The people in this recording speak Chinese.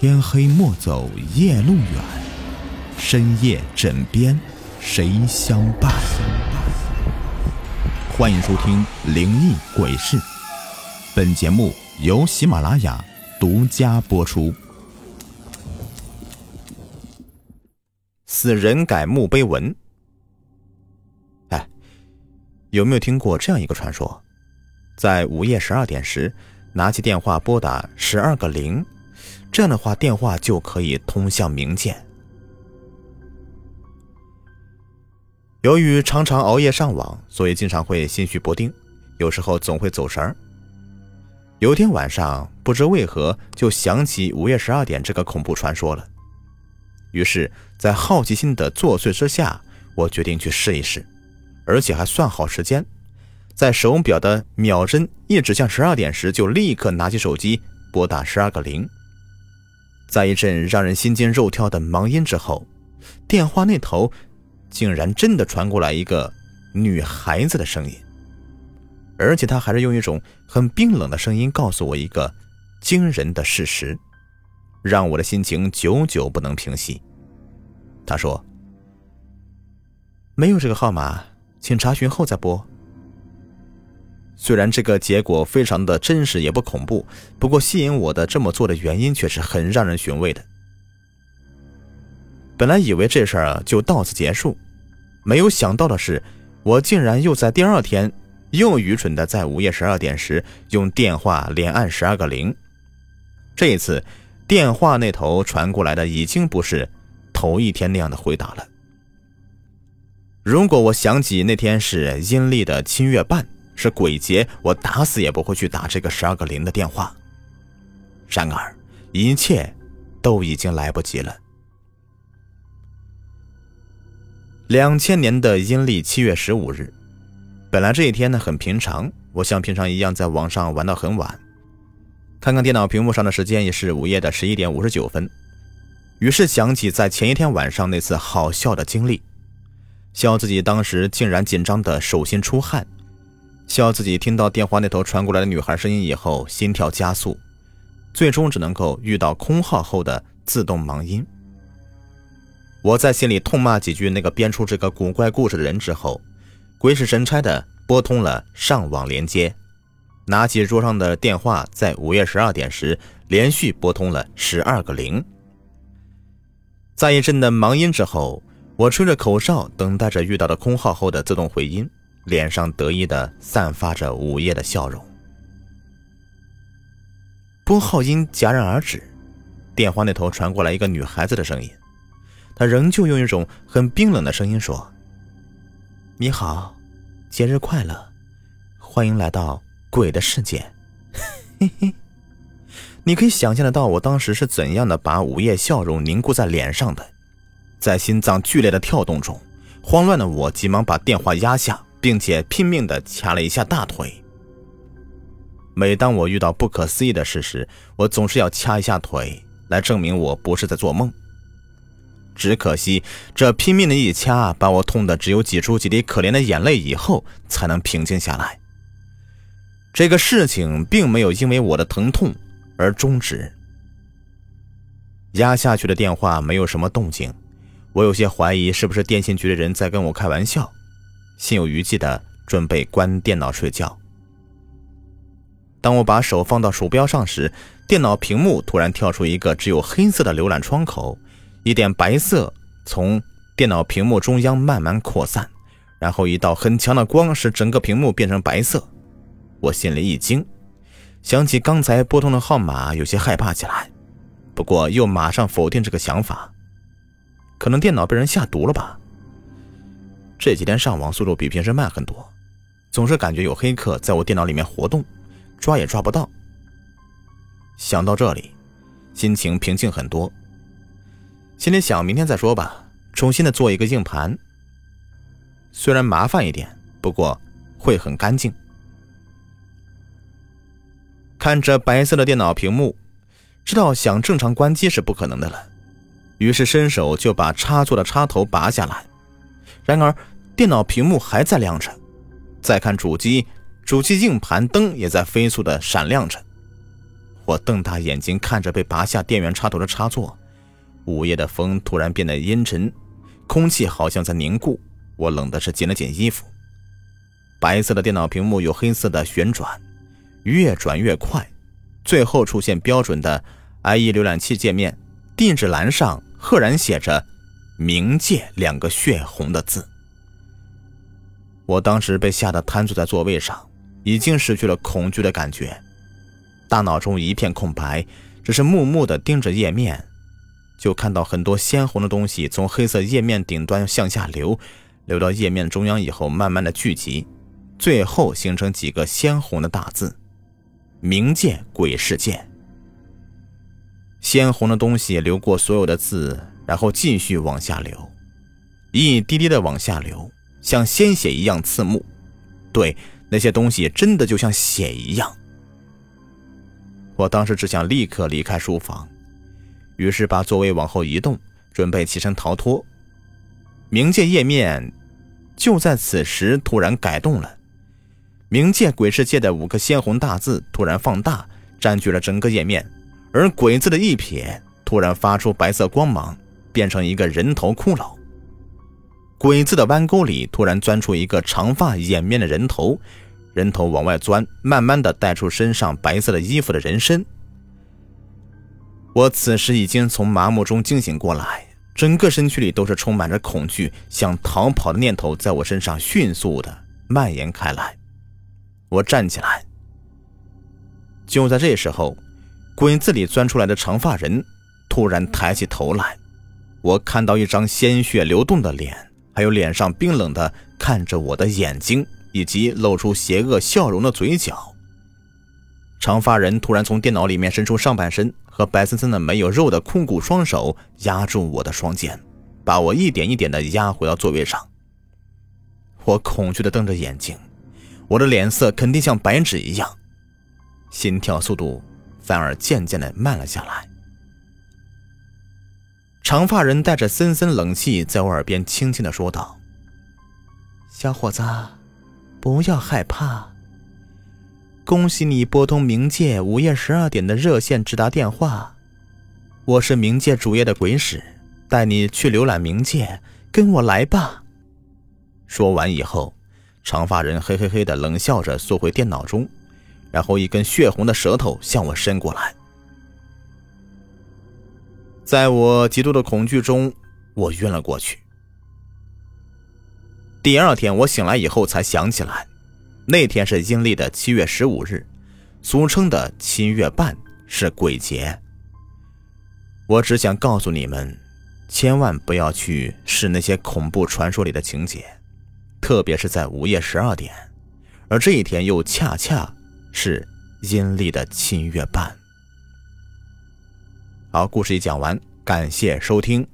天黑莫走夜路远，深夜枕边谁相伴？欢迎收听《灵异鬼事》，本节目由喜马拉雅独家播出。死人改墓碑文。哎，有没有听过这样一个传说？在午夜十二点时，拿起电话拨打十二个零，这样的话电话就可以通向冥界。由于常常熬夜上网，所以经常会心绪不定，有时候总会走神儿。有天晚上，不知为何就想起午夜十二点这个恐怖传说了。于是，在好奇心的作祟之下，我决定去试一试，而且还算好时间。在手表的秒针一指向十二点时，就立刻拿起手机拨打十二个零。在一阵让人心惊肉跳的忙音之后，电话那头竟然真的传过来一个女孩子的声音，而且她还是用一种很冰冷的声音告诉我一个惊人的事实，让我的心情久久不能平息。她说：“没有这个号码，请查询后再拨。”虽然这个结果非常的真实，也不恐怖，不过吸引我的这么做的原因却是很让人寻味的。本来以为这事儿就到此结束，没有想到的是，我竟然又在第二天又愚蠢的在午夜十二点时用电话连按十二个零。这一次，电话那头传过来的已经不是头一天那样的回答了。如果我想起那天是阴历的七月半。是鬼节，我打死也不会去打这个十二个零的电话。然而，一切都已经来不及了。两千年的阴历七月十五日，本来这一天呢很平常，我像平常一样在网上玩到很晚，看看电脑屏幕上的时间也是午夜的十一点五十九分，于是想起在前一天晚上那次好笑的经历，笑自己当时竟然紧张的手心出汗。笑自己听到电话那头传过来的女孩声音以后，心跳加速，最终只能够遇到空号后的自动盲音。我在心里痛骂几句那个编出这个古怪故事的人之后，鬼使神差的拨通了上网连接，拿起桌上的电话，在午夜十二点时连续拨通了十二个零。在一阵的忙音之后，我吹着口哨，等待着遇到的空号后的自动回音。脸上得意的散发着午夜的笑容。拨号音戛然而止，电话那头传过来一个女孩子的声音，她仍旧用一种很冰冷的声音说：“你好，节日快乐，欢迎来到鬼的世界。”嘿嘿，你可以想象得到我当时是怎样的把午夜笑容凝固在脸上的，在心脏剧烈的跳动中，慌乱的我急忙把电话压下。并且拼命的掐了一下大腿。每当我遇到不可思议的事时，我总是要掐一下腿来证明我不是在做梦。只可惜这拼命的一掐，把我痛的只有挤出几滴可怜的眼泪以后，才能平静下来。这个事情并没有因为我的疼痛而终止。压下去的电话没有什么动静，我有些怀疑是不是电信局的人在跟我开玩笑。心有余悸的准备关电脑睡觉。当我把手放到鼠标上时，电脑屏幕突然跳出一个只有黑色的浏览窗口，一点白色从电脑屏幕中央慢慢扩散，然后一道很强的光使整个屏幕变成白色。我心里一惊，想起刚才拨通的号码，有些害怕起来，不过又马上否定这个想法，可能电脑被人下毒了吧。这几天上网速度比平时慢很多，总是感觉有黑客在我电脑里面活动，抓也抓不到。想到这里，心情平静很多。心里想，明天再说吧，重新的做一个硬盘。虽然麻烦一点，不过会很干净。看着白色的电脑屏幕，知道想正常关机是不可能的了，于是伸手就把插座的插头拔下来。然而，电脑屏幕还在亮着。再看主机，主机硬盘灯也在飞速的闪亮着。我瞪大眼睛看着被拔下电源插头的插座，午夜的风突然变得阴沉，空气好像在凝固。我冷的是紧了紧衣服。白色的电脑屏幕有黑色的旋转，越转越快，最后出现标准的 IE 浏览器界面，定制栏上赫然写着“冥界”两个血红的字。我当时被吓得瘫坐在座位上，已经失去了恐惧的感觉，大脑中一片空白，只是木木的盯着页面，就看到很多鲜红的东西从黑色页面顶端向下流，流到页面中央以后，慢慢的聚集。最后形成几个鲜红的大字：“冥界鬼世界。”鲜红的东西流过所有的字，然后继续往下流，一滴滴的往下流，像鲜血一样刺目。对，那些东西真的就像血一样。我当时只想立刻离开书房，于是把座位往后移动，准备起身逃脱。冥界页面就在此时突然改动了。冥界鬼世界的五个鲜红大字突然放大，占据了整个页面，而鬼字的一撇突然发出白色光芒，变成一个人头骷髅。鬼子的弯沟里突然钻出一个长发掩面的人头，人头往外钻，慢慢的带出身上白色的衣服的人身。我此时已经从麻木中惊醒过来，整个身躯里都是充满着恐惧，想逃跑的念头在我身上迅速的蔓延开来。我站起来，就在这时候，鬼子里钻出来的长发人突然抬起头来，我看到一张鲜血流动的脸，还有脸上冰冷的看着我的眼睛，以及露出邪恶笑容的嘴角。长发人突然从电脑里面伸出上半身和白森森的没有肉的空骨双手压住我的双肩，把我一点一点的压回到座位上。我恐惧的瞪着眼睛。我的脸色肯定像白纸一样，心跳速度反而渐渐的慢了下来。长发人带着森森冷气在我耳边轻轻的说道：“小伙子，不要害怕。恭喜你拨通冥界午夜十二点的热线直达电话，我是冥界主页的鬼使，带你去浏览冥界，跟我来吧。”说完以后。长发人嘿嘿嘿的冷笑着缩回电脑中，然后一根血红的舌头向我伸过来。在我极度的恐惧中，我晕了过去。第二天我醒来以后才想起来，那天是阴历的七月十五日，俗称的七月半，是鬼节。我只想告诉你们，千万不要去试那些恐怖传说里的情节。特别是在午夜十二点，而这一天又恰恰是阴历的七月半。好，故事已讲完，感谢收听。